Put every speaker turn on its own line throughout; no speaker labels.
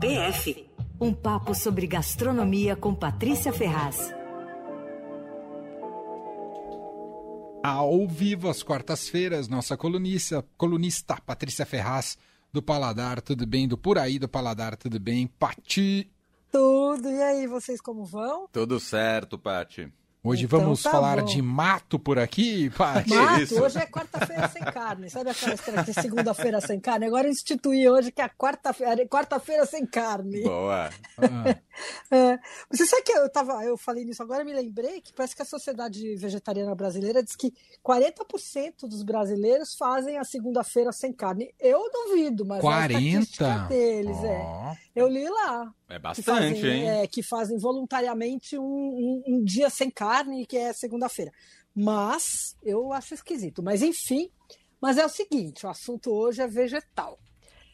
PF um papo sobre gastronomia com Patrícia Ferraz.
Ao vivo, às quartas-feiras, nossa colunista, colunista Patrícia Ferraz, do Paladar, tudo bem? Do Por Aí do Paladar, tudo bem? Pati?
Tudo, e aí, vocês como vão?
Tudo certo, Pati.
Hoje então, vamos tá falar bom. de mato por aqui, Paty?
Mato, hoje é quarta-feira sem carne. Sabe aquela história que segunda-feira sem carne? Agora instituí hoje que é quarta-feira quarta sem carne.
Boa.
Ah. É, você sabe que eu tava, eu falei nisso agora, me lembrei que parece que a Sociedade Vegetariana Brasileira diz que 40% dos brasileiros fazem a segunda-feira sem carne. Eu duvido, mas
40?
a deles, oh. é. Eu li lá.
É bastante,
que fazem,
hein?
É, que fazem voluntariamente um, um, um dia sem carne, que é segunda-feira. Mas eu acho esquisito. Mas enfim, mas é o seguinte: o assunto hoje é vegetal.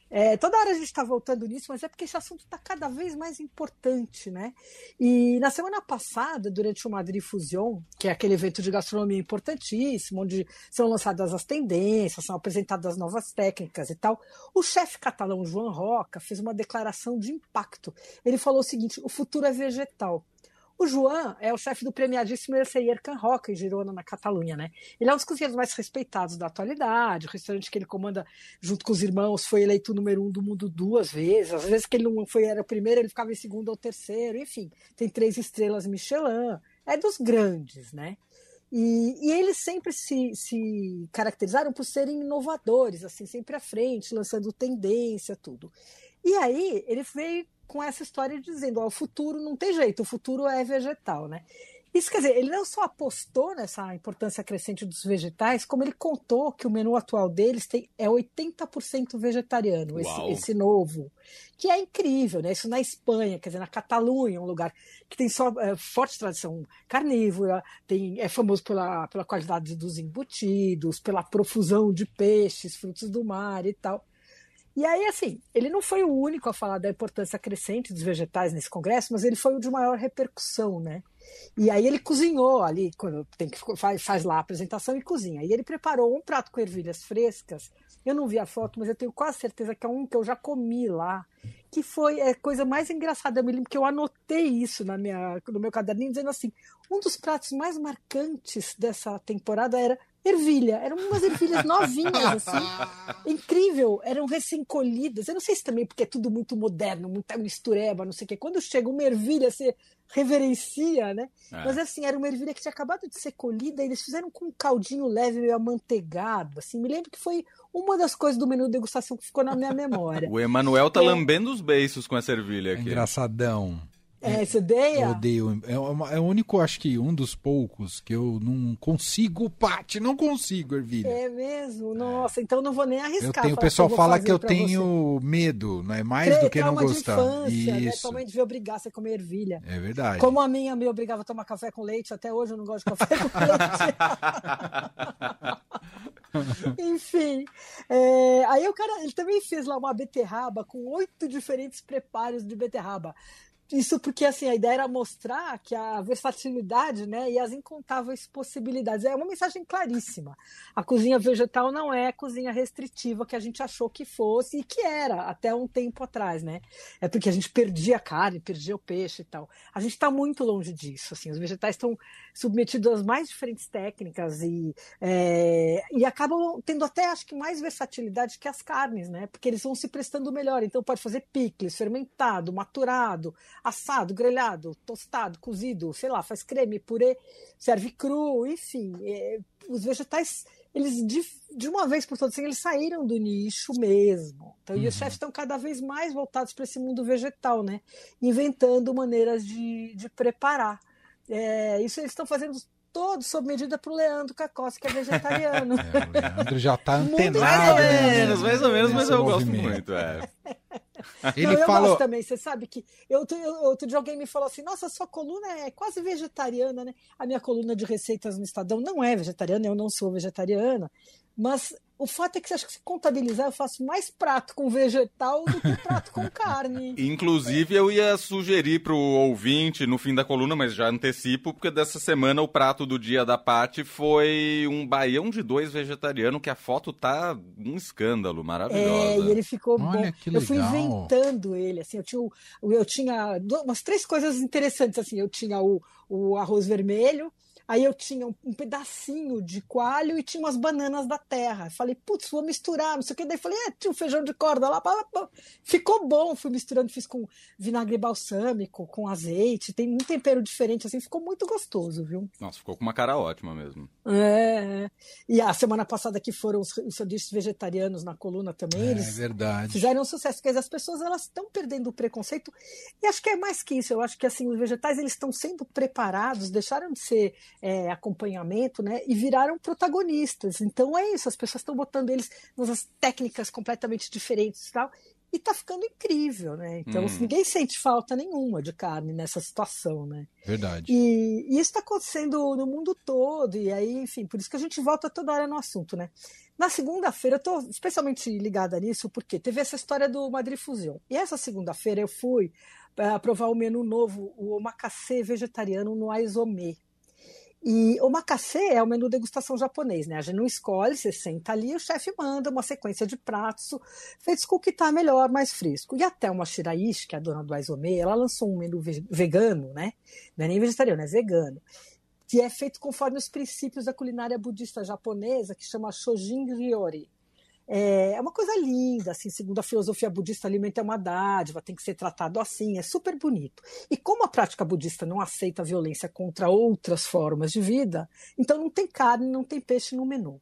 É, toda hora a gente está voltando nisso, mas é porque esse assunto está cada vez mais importante, né? E na semana passada, durante o Madrid Fusion, que é aquele evento de gastronomia importantíssimo, onde são lançadas as tendências, são apresentadas novas técnicas e tal, o chefe catalão João Roca fez uma declaração de impacto. Ele falou o seguinte: o futuro é vegetal. O João é o chefe do premiadíssimo Erceyer Can Roca, em Girona, na Catalunha, né? Ele é um dos cozinheiros mais respeitados da atualidade, o restaurante que ele comanda junto com os irmãos foi eleito número um do mundo duas vezes, às vezes que ele não foi, era o primeiro, ele ficava em segundo ou terceiro, enfim, tem três estrelas Michelin, é dos grandes, né? E, e, eles sempre se, se caracterizaram por serem inovadores, assim, sempre à frente, lançando tendência, tudo. E aí ele veio com essa história dizendo: ó, o futuro não tem jeito, o futuro é vegetal, né? Isso quer dizer, ele não só apostou nessa importância crescente dos vegetais, como ele contou que o menu atual deles tem, é 80% vegetariano, esse, esse, novo. Que é incrível, né? Isso na Espanha, quer dizer, na Catalunha, um lugar que tem só é, forte tradição carnívora, tem, é famoso pela, pela qualidade dos embutidos, pela profusão de peixes, frutos do mar e tal. E aí, assim, ele não foi o único a falar da importância crescente dos vegetais nesse congresso, mas ele foi o de maior repercussão, né? E aí ele cozinhou ali, quando tem que faz, faz lá a apresentação e cozinha. E ele preparou um prato com ervilhas frescas. Eu não vi a foto, mas eu tenho quase certeza que é um que eu já comi lá, que foi a coisa mais engraçada. Eu me lembro que eu anotei isso na minha, no meu caderninho, dizendo assim: um dos pratos mais marcantes dessa temporada era ervilha. Eram umas ervilhas novinhas, assim. Incrível. Eram recém-colhidas. Eu não sei se também porque é tudo muito moderno, muita mistureba, não sei o quê. Quando chega uma ervilha, você reverencia, né? É. Mas assim, era uma ervilha que tinha acabado de ser colhida e eles fizeram com um caldinho leve, meio amanteigado, assim. Me lembro que foi uma das coisas do menu de degustação que ficou na minha memória.
o Emanuel tá é. lambendo os beiços com essa ervilha aqui.
engraçadão.
É, você odeia?
Eu odeio. É, uma, é o único, acho que um dos poucos que eu não consigo, Pati, não consigo, ervilha.
É mesmo? Nossa, então não vou nem arriscar.
Tenho, o pessoal que fala que eu tenho você. medo, não é mais Tre do que não gostar.
Infância, né? Isso. Né? Tua mãe devia obrigar você a comer ervilha.
É verdade.
Como a minha me obrigava a tomar café com leite, até hoje eu não gosto de café com leite. Enfim, é, aí o cara ele também fez lá uma beterraba com oito diferentes preparos de beterraba. Isso porque assim a ideia era mostrar que a versatilidade, né, e as incontáveis possibilidades é uma mensagem claríssima. A cozinha vegetal não é cozinha restritiva que a gente achou que fosse e que era até um tempo atrás, né? É porque a gente perdia a carne, perdia o peixe e tal. A gente está muito longe disso. Assim, os vegetais estão submetidos às mais diferentes técnicas e, é, e acabam tendo até acho que mais versatilidade que as carnes, né? Porque eles vão se prestando melhor. Então pode fazer picles, fermentado, maturado assado, grelhado, tostado, cozido, sei lá, faz creme, purê, serve cru, enfim. É, os vegetais, eles de, de, uma vez por todas, assim, eles saíram do nicho mesmo. Então, uhum. E os uhum. chefes estão cada vez mais voltados para esse mundo vegetal, né? Inventando maneiras de, de preparar. É, isso eles estão fazendo todo sob medida para o Leandro Cacossi, que é vegetariano.
É, o Leandro já está antenado.
Mais ou menos, mais ou menos, mas eu gosto muito. É.
Ele não, eu falou... gosto também, você sabe que eu, eu, outro dia alguém me falou assim, nossa, sua coluna é quase vegetariana, né? A minha coluna de receitas no Estadão não é vegetariana, eu não sou vegetariana, Mas o fato é que acho que se contabilizar, eu faço mais prato com vegetal do que prato com carne.
Inclusive, eu ia sugerir pro ouvinte no fim da coluna, mas já antecipo, porque dessa semana o prato do dia da Pati foi um baião de dois vegetariano, que a foto tá um escândalo, maravilhosa.
É, e ele ficou
Olha,
bom.
que
Eu fui inventando ele, assim, eu tinha, o- eu tinha umas três coisas interessantes, assim, eu tinha o, o arroz vermelho, aí eu tinha um, um pedacinho de coalho e tinha umas bananas da terra. Falei, putz, vou misturar, não sei o que. Daí falei, é, tinha um feijão de corda lá, pá, pá, ficou bom. Fui misturando, fiz com vinagre balsâmico, com azeite, tem um tempero diferente, assim, ficou muito gostoso, viu?
Nossa, ficou com uma cara ótima mesmo.
É, é. E a semana passada que foram os, os sanduíches vegetarianos na coluna também,
É
eles
verdade.
fizeram um sucesso, porque as pessoas elas estão perdendo o preconceito e acho que é mais que isso. Eu acho que assim os vegetais eles estão sendo preparados, deixaram de ser é, acompanhamento, né, e viraram protagonistas. Então é isso, as pessoas estão botando eles nas técnicas completamente diferentes e tal. E tá ficando incrível, né? Então
Hum.
ninguém sente falta nenhuma de carne nessa situação, né?
Verdade.
E, e isso está acontecendo no mundo todo, e aí, enfim, por isso que a gente volta toda hora no assunto, né? Na segunda-feira, eu estou especialmente ligada nisso, porque teve essa história do Madrid Fusion. E essa segunda-feira eu fui para provar o menu novo, o omakase vegetariano no Aizome. E omakase é o menu degustação japonês, né? A gente não escolhe, você senta ali, o chefe manda uma sequência de pratos feitos com o que está melhor, mais fresco. E até uma Shiraishi, que é a dona do Aizome, ela lançou um menu ve- vegano, né? Não é nem vegetariano, é vegano. Que é feito conforme os princípios da culinária budista japonesa, que chama Shojin Ryori. É é uma coisa linda, assim, segundo a filosofia budista, alimento é uma dádiva, tem que ser tratado assim, é super bonito. E como a prática budista não aceita violência contra outras formas de vida, então não tem carne, não tem peixe no menu.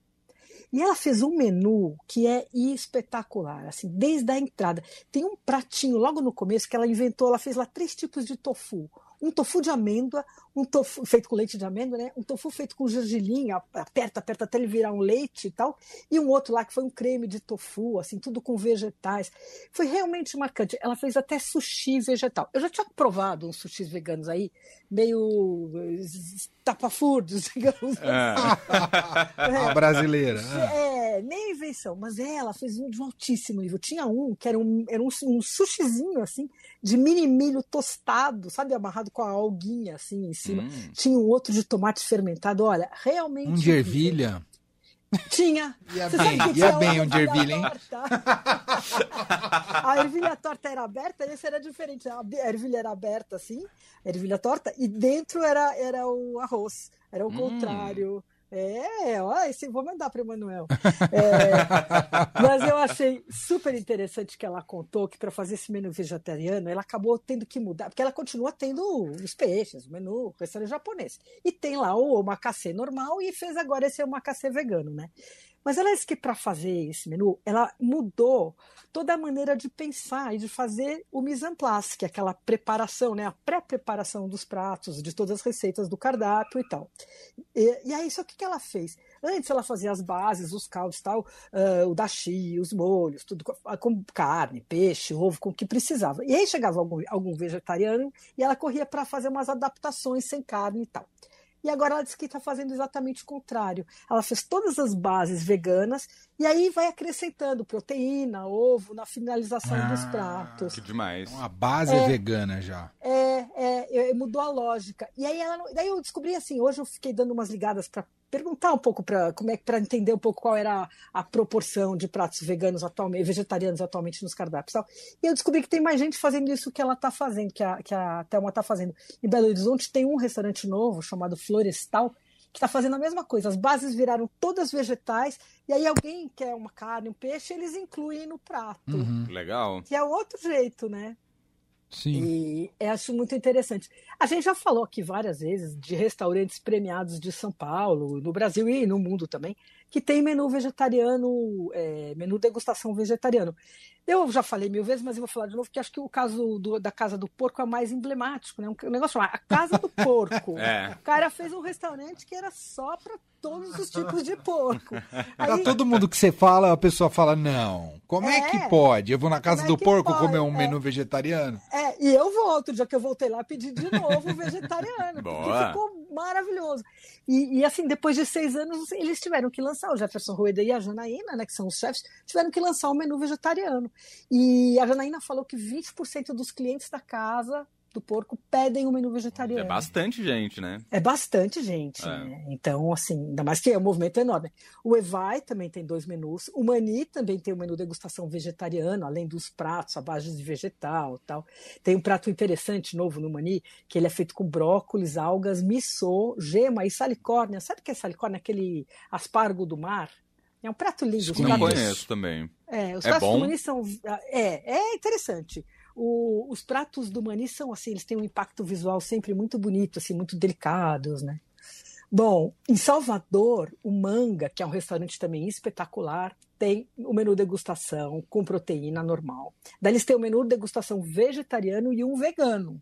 E ela fez um menu que é espetacular, assim, desde a entrada. Tem um pratinho logo no começo que ela inventou, ela fez lá três tipos de tofu. Um tofu de amêndoa, um tofu feito com leite de amêndoa, né? Um tofu feito com gergelim, aperta, aperta até ele virar um leite e tal. E um outro lá que foi um creme de tofu, assim, tudo com vegetais. Foi realmente marcante. Ela fez até sushi vegetal. Eu já tinha provado uns sushis veganos aí, meio eh, tapafurdos, digamos
A brasileira.
é, invenção, mas ela fez um de um altíssimo nível. Tinha um que era um, era um, um sushizinho, assim, de mini milho tostado, sabe, amarrado com a alguinha, assim, em cima.
Hum.
Tinha um outro de tomate fermentado, olha, realmente...
Um de ervilha.
Tinha.
Ia
Você
bem,
sabe que
ia bem um de ervilha, hein?
A ervilha torta era aberta, esse era diferente. A ervilha era aberta, assim, a ervilha torta, e dentro era, era o arroz. Era o
Hum.
contrário. É, ó, esse vou mandar para o Emanuel. É, mas eu achei super interessante que ela contou que para fazer esse menu vegetariano, ela acabou tendo que mudar, porque ela continua tendo os peixes, o menu, o restaurante japonês. E tem lá o omakase normal e fez agora esse omakase vegano, né? Mas ela disse que para fazer esse menu, ela mudou toda a maneira de pensar e de fazer o mise en place, que é aquela preparação, né? a pré-preparação dos pratos, de todas as receitas do cardápio e tal. E, e aí, só que o que ela fez? Antes ela fazia as bases, os caldos tal, ah, o dashi, os molhos, tudo com, com carne, peixe, ovo, com o que precisava. E aí chegava algum, algum vegetariano e ela corria para fazer umas adaptações sem carne e tal. E agora ela diz que está fazendo exatamente o contrário. Ela fez todas as bases veganas e aí vai acrescentando proteína, ovo na finalização dos
Ah,
pratos.
Que demais.
A base é vegana já.
É, é, é, mudou a lógica. E aí ela, daí eu descobri assim, hoje eu fiquei dando umas ligadas para perguntar um pouco para como é que para entender um pouco qual era a, a proporção de pratos veganos atualmente, vegetarianos atualmente nos cardápios e tal. E eu descobri que tem mais gente fazendo isso que ela está fazendo, que a, que a Thelma está fazendo. Em Belo Horizonte tem um restaurante novo chamado Florestal, que está fazendo a mesma coisa. As bases viraram todas vegetais, e aí alguém quer uma carne, um peixe, eles incluem no prato.
Uhum.
Legal.
Que é outro jeito, né?
Sim.
E eu acho muito interessante. A gente já falou aqui várias vezes de restaurantes premiados de São Paulo, no Brasil e no mundo também, que tem menu vegetariano, é, menu degustação vegetariano. Eu já falei mil vezes, mas eu vou falar de novo, porque acho que o caso do- da Casa do Porco é mais emblemático, né? Um negócio chamado a Casa do Porco.
É.
O cara fez um restaurante que era só para todos os tipos de porco. Aí,
todo mundo que você fala, a pessoa fala, não. Como é,
É.
que pode? Eu vou na casa
Como é
do
que
porco
pode?
comer um
É.
menu vegetariano?
É, e eu volto, o dia que eu voltei lá, pedi de novo o vegetariano.
Boa.
Porque ficou maravilhoso. E, e, assim, depois de seis anos, eles tiveram que lançar, o Jefferson Rueda e a Janaína, né, que são os chefes, tiveram que lançar um menu vegetariano. E a Janaína falou que 20% dos clientes da casa do porco pedem o um menu vegetariano. É
bastante gente, né?
É bastante gente. É. Né? Então, assim, ainda mais que é um movimento enorme. O Evai também tem dois menus. O Mani também tem um menu degustação vegetariano, além dos pratos à base de vegetal tal. Tem um prato interessante novo no Mani, que ele é feito com brócolis, algas, missô, gema e salicórnia. Sabe o que é salicórnia? Aquele aspargo do mar? É um prato lindo.
Não conheço também.
É, os é pratos bom? do Mani são... É, é interessante. O, os pratos do Mani são assim, eles têm um impacto visual sempre muito bonito, assim, muito delicados, né? Bom, em Salvador, o Manga, que é um restaurante também espetacular, tem o menu degustação com proteína normal. Daí eles têm o menu degustação vegetariano e um vegano.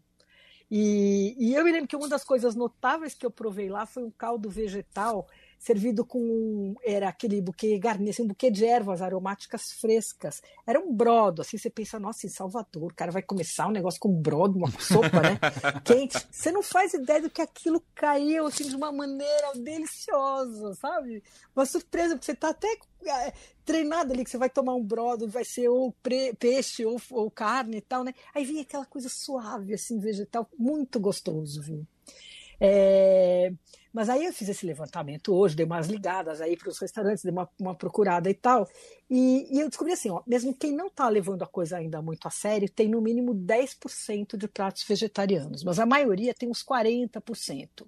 E, e eu me lembro que uma das coisas notáveis que eu provei lá foi um caldo vegetal servido com era aquele buquê garni, assim, um buquê de ervas aromáticas frescas. Era um brodo, assim, você pensa, nossa, em Salvador, o cara vai começar um negócio com brodo, uma sopa, né? Quente. Você não faz ideia do que aquilo caiu, assim, de uma maneira deliciosa, sabe? Uma surpresa, porque você tá até é, treinado ali, que você vai tomar um brodo, vai ser ou peixe ou, ou carne e tal, né? Aí vinha aquela coisa suave, assim, vegetal, muito gostoso, viu? É... Mas aí eu fiz esse levantamento hoje, dei umas ligadas aí para os restaurantes, dei uma, uma, procurada e tal, e, e eu descobri assim, ó, mesmo quem não está levando a coisa ainda muito a sério, tem no mínimo 10% de pratos vegetarianos, mas a maioria tem uns 40%.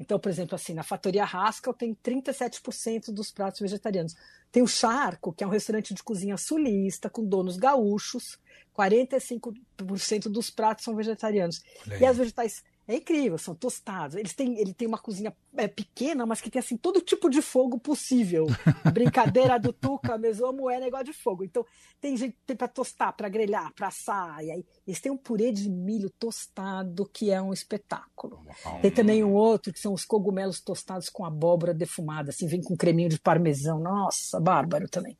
Então, por exemplo, assim, na Fatoria Haskell tem 37% dos pratos vegetarianos. Tem o Charco, que é um restaurante de cozinha sulista, com donos gaúchos, 45% dos pratos são vegetarianos. E as vegetais é incrível, são tostados. Eles têm, ele tem uma cozinha é, pequena, mas que tem assim todo tipo de fogo possível. Brincadeira do Tuca, mesmo é negócio de fogo. Então tem gente para tostar, para grelhar, para assar. E aí eles têm um purê de milho tostado que é um espetáculo. Tem também um outro que são os cogumelos tostados com abóbora defumada, assim vem com creminho de parmesão. Nossa, bárbaro também.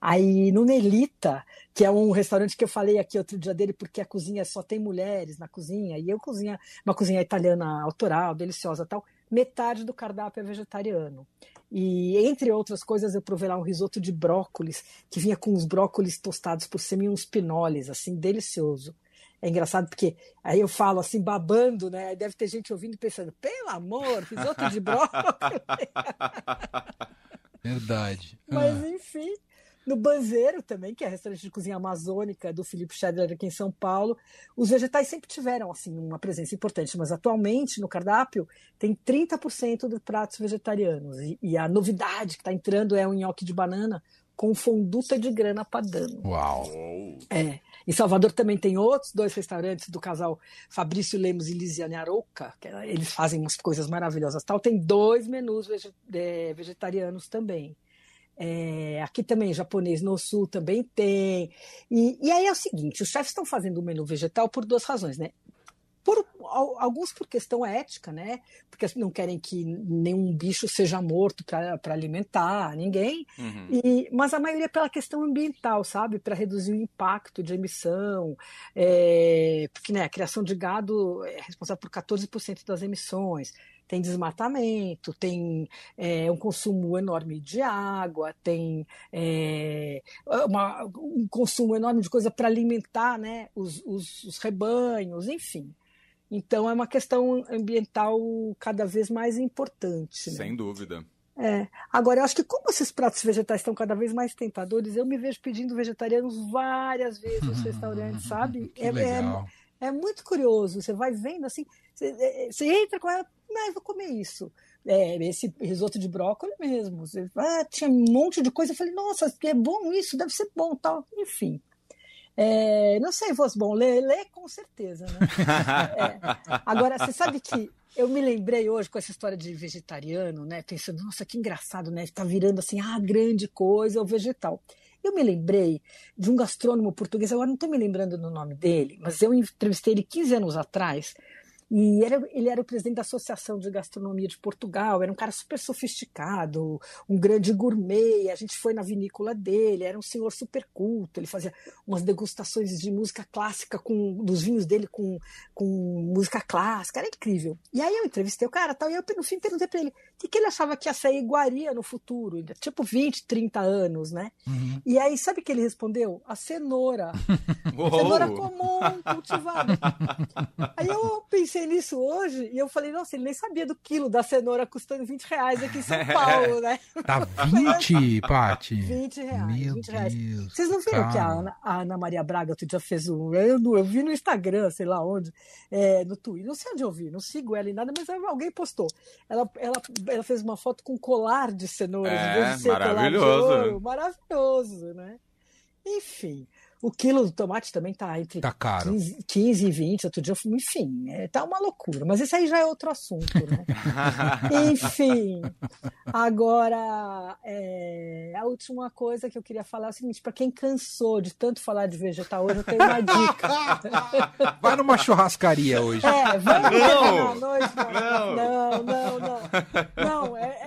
Aí no Nelita, que é um restaurante que eu falei aqui outro dia dele, porque a cozinha só tem mulheres na cozinha, e eu cozinha uma cozinha italiana autoral, deliciosa tal, metade do cardápio é vegetariano. E entre outras coisas, eu provei lá um risoto de brócolis, que vinha com os brócolis tostados por cima e uns pinoles, assim, delicioso. É engraçado porque aí eu falo assim, babando, né? Aí deve ter gente ouvindo e pensando, pelo amor, risoto de brócolis.
Verdade.
Mas ah. enfim, no Banzeiro também, que é restaurante de cozinha amazônica do Felipe Schedler aqui em São Paulo, os vegetais sempre tiveram assim uma presença importante, mas atualmente no cardápio tem 30% de pratos vegetarianos. E, e, a novidade que está entrando é o nhoque de banana com fonduta de grana padano.
Uau!
É. Em Salvador também tem outros dois restaurantes do casal Fabrício Lemos e Lisiane Arouca, que é, eles fazem umas coisas maravilhosas. Tal. Tem dois menus é, vegetarianos também. É, aqui também, japonês no sul também tem. E, e aí é o seguinte: os chefes estão fazendo o menu vegetal por duas razões, né? Por, alguns por questão ética, né? Porque não querem que nenhum bicho seja morto para alimentar ninguém, uhum. e, mas a maioria é pela questão ambiental, sabe? Para reduzir o impacto de emissão, é, porque né, a criação de gado é responsável por 14% das emissões tem desmatamento, tem é, um consumo enorme de água, tem é, uma, um consumo enorme de coisa para alimentar né, os, os, os rebanhos, enfim. Então é uma questão ambiental cada vez mais importante. Né?
Sem dúvida.
É. Agora, eu acho que como esses pratos vegetais estão cada vez mais tentadores, eu me vejo pedindo vegetarianos várias vezes nos restaurantes, sabe?
É, é,
é, muito curioso. Você vai vendo assim, você, é, você entra com ela, mas vou comer isso. É, esse risoto de brócolis mesmo. Ah, tinha um monte de coisa. Eu falei, nossa, é bom isso, deve ser bom tal. Enfim. É, não sei se fosse bom ler, ler com certeza, né? é. Agora, você sabe que eu me lembrei hoje com essa história de vegetariano, né? Pensando, nossa, que engraçado, né? Está virando assim, ah, grande coisa, o vegetal. Eu me lembrei de um gastrônomo português, agora não estou me lembrando do nome dele, mas eu entrevistei ele 15 anos atrás E ele, ele era o presidente da Associação de Gastronomia de Portugal, era um cara super sofisticado, um grande gourmet. A gente foi na vinícola dele, era um senhor super culto. Ele fazia umas degustações de música clássica com dos vinhos dele com, com música clássica, era incrível. E aí eu entrevistei o cara tal, e eu no fim perguntei para ele o que, que ele achava que ia ser iguaria no futuro, tipo 20, 30 anos, né? Uhum. E aí, sabe o que ele respondeu? A cenoura. cenoura comum, cultivada. aí eu pensei nisso hoje e eu falei, nossa, ele nem sabia do quilo da cenoura custando 20 reais aqui em São Paulo, né?
Tá 20, Paty?
20 reais. Meu 20 reais. Deus, Vocês não viram cara. que a Ana, a Ana, Maria Braga outro dia fez um. Eu, eu vi no Instagram, sei lá onde, é, no Twitter, não sei onde eu vi, não sigo ela em nada, mas alguém postou. Ela, ela, ela fez uma foto com colar de cenouras, é, em vez de ser maravilhoso. colar de ouro. Maravilhoso, né? Enfim. O quilo do tomate também tá entre
tá caro.
15, 15 e 20. Outro dia, eu, enfim, é, tá uma loucura. Mas isso aí já é outro assunto, né? enfim. Agora, é, a última coisa que eu queria falar é o seguinte: para quem cansou de tanto falar de vegetal hoje, eu tenho uma dica.
Vai numa churrascaria hoje.
É, vamos não. na noite. Não, não, não. Não, não é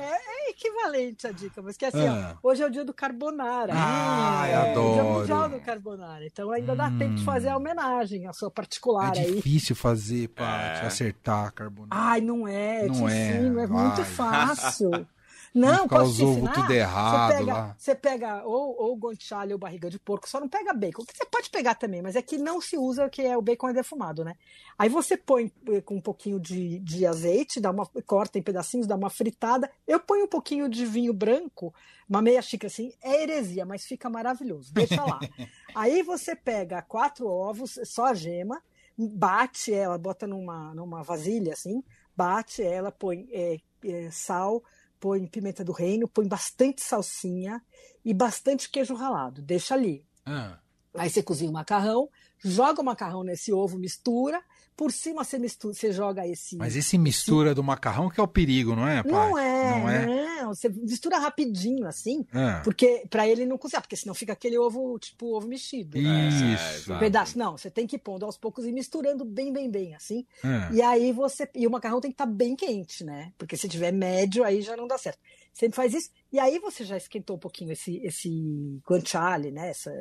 equivalente a dica, mas que assim, ah. ó, hoje é o dia do carbonara.
Ah, é, adoro. É o dia
mundial do carbonara. Então ainda hum. dá tempo de fazer a hum. homenagem, a sua particular
é
aí.
É difícil fazer, Paty, é. acertar carbonara.
Ai, não é, não é, ensino, é muito fácil. Não, posso
os ovos tudo errado
você pega,
lá.
Você pega ou, ou guanciale ou barriga de porco, só não pega bacon. Que você pode pegar também, mas é que não se usa, que é o bacon é defumado, né? Aí você põe eh, com um pouquinho de, de azeite, dá uma, corta em pedacinhos, dá uma fritada. Eu ponho um pouquinho de vinho branco, uma meia xícara assim, é heresia, mas fica maravilhoso. Deixa lá. Aí você pega quatro ovos, só a gema, bate ela, bota numa, numa vasilha assim, bate ela, põe é, é, sal, põe pimenta do reino, põe bastante salsinha e bastante queijo ralado. Deixa ali. Ah. Aí você cozinha o macarrão, joga o macarrão nesse ovo, mistura. Por cima você, mistura, você joga esse.
Mas esse mistura do macarrão que é o perigo, não é, pai?
Não é, não é. Não, você mistura rapidinho assim, ah. porque para ele não cozinhar, porque senão fica aquele ovo, tipo ovo mexido.
Isso.
É, um pedaço. Não, você tem que ir pondo aos poucos e misturando bem, bem, bem, assim. Ah. E aí você. E o macarrão tem que estar tá bem quente, né? Porque se tiver médio, aí já não dá certo. Você faz isso, e aí você já esquentou um pouquinho esse, esse guanciale, né? Essa,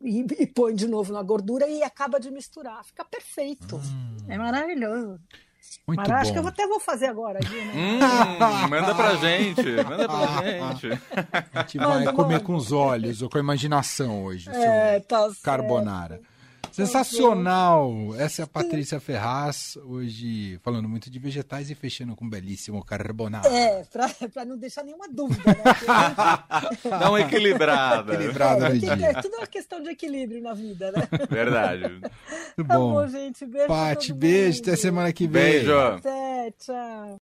e, e, põe de novo na gordura e acaba de misturar. Fica perfeito. Hum. É maravilhoso.
Muito Mas acho
que eu até vou fazer agora. Né?
Hum, manda pra gente. Manda pra gente.
A gente vai manda, comer manda. com os olhos ou com a imaginação hoje.
É, tá
carbonara. Certo. Sensacional! Essa é a Patrícia Ferraz, hoje falando muito de vegetais e fechando com um belíssimo carbonara.
É, pra, pra não deixar nenhuma dúvida, né?
Dá uma equilibrada.
Equilibrada é,
É tudo uma questão de equilíbrio na vida, né?
Verdade.
Muito tá bom.
Tá bom, gente. Beijo.
Pati, beijo. Até semana que vem.
Beijo.
Até, tchau.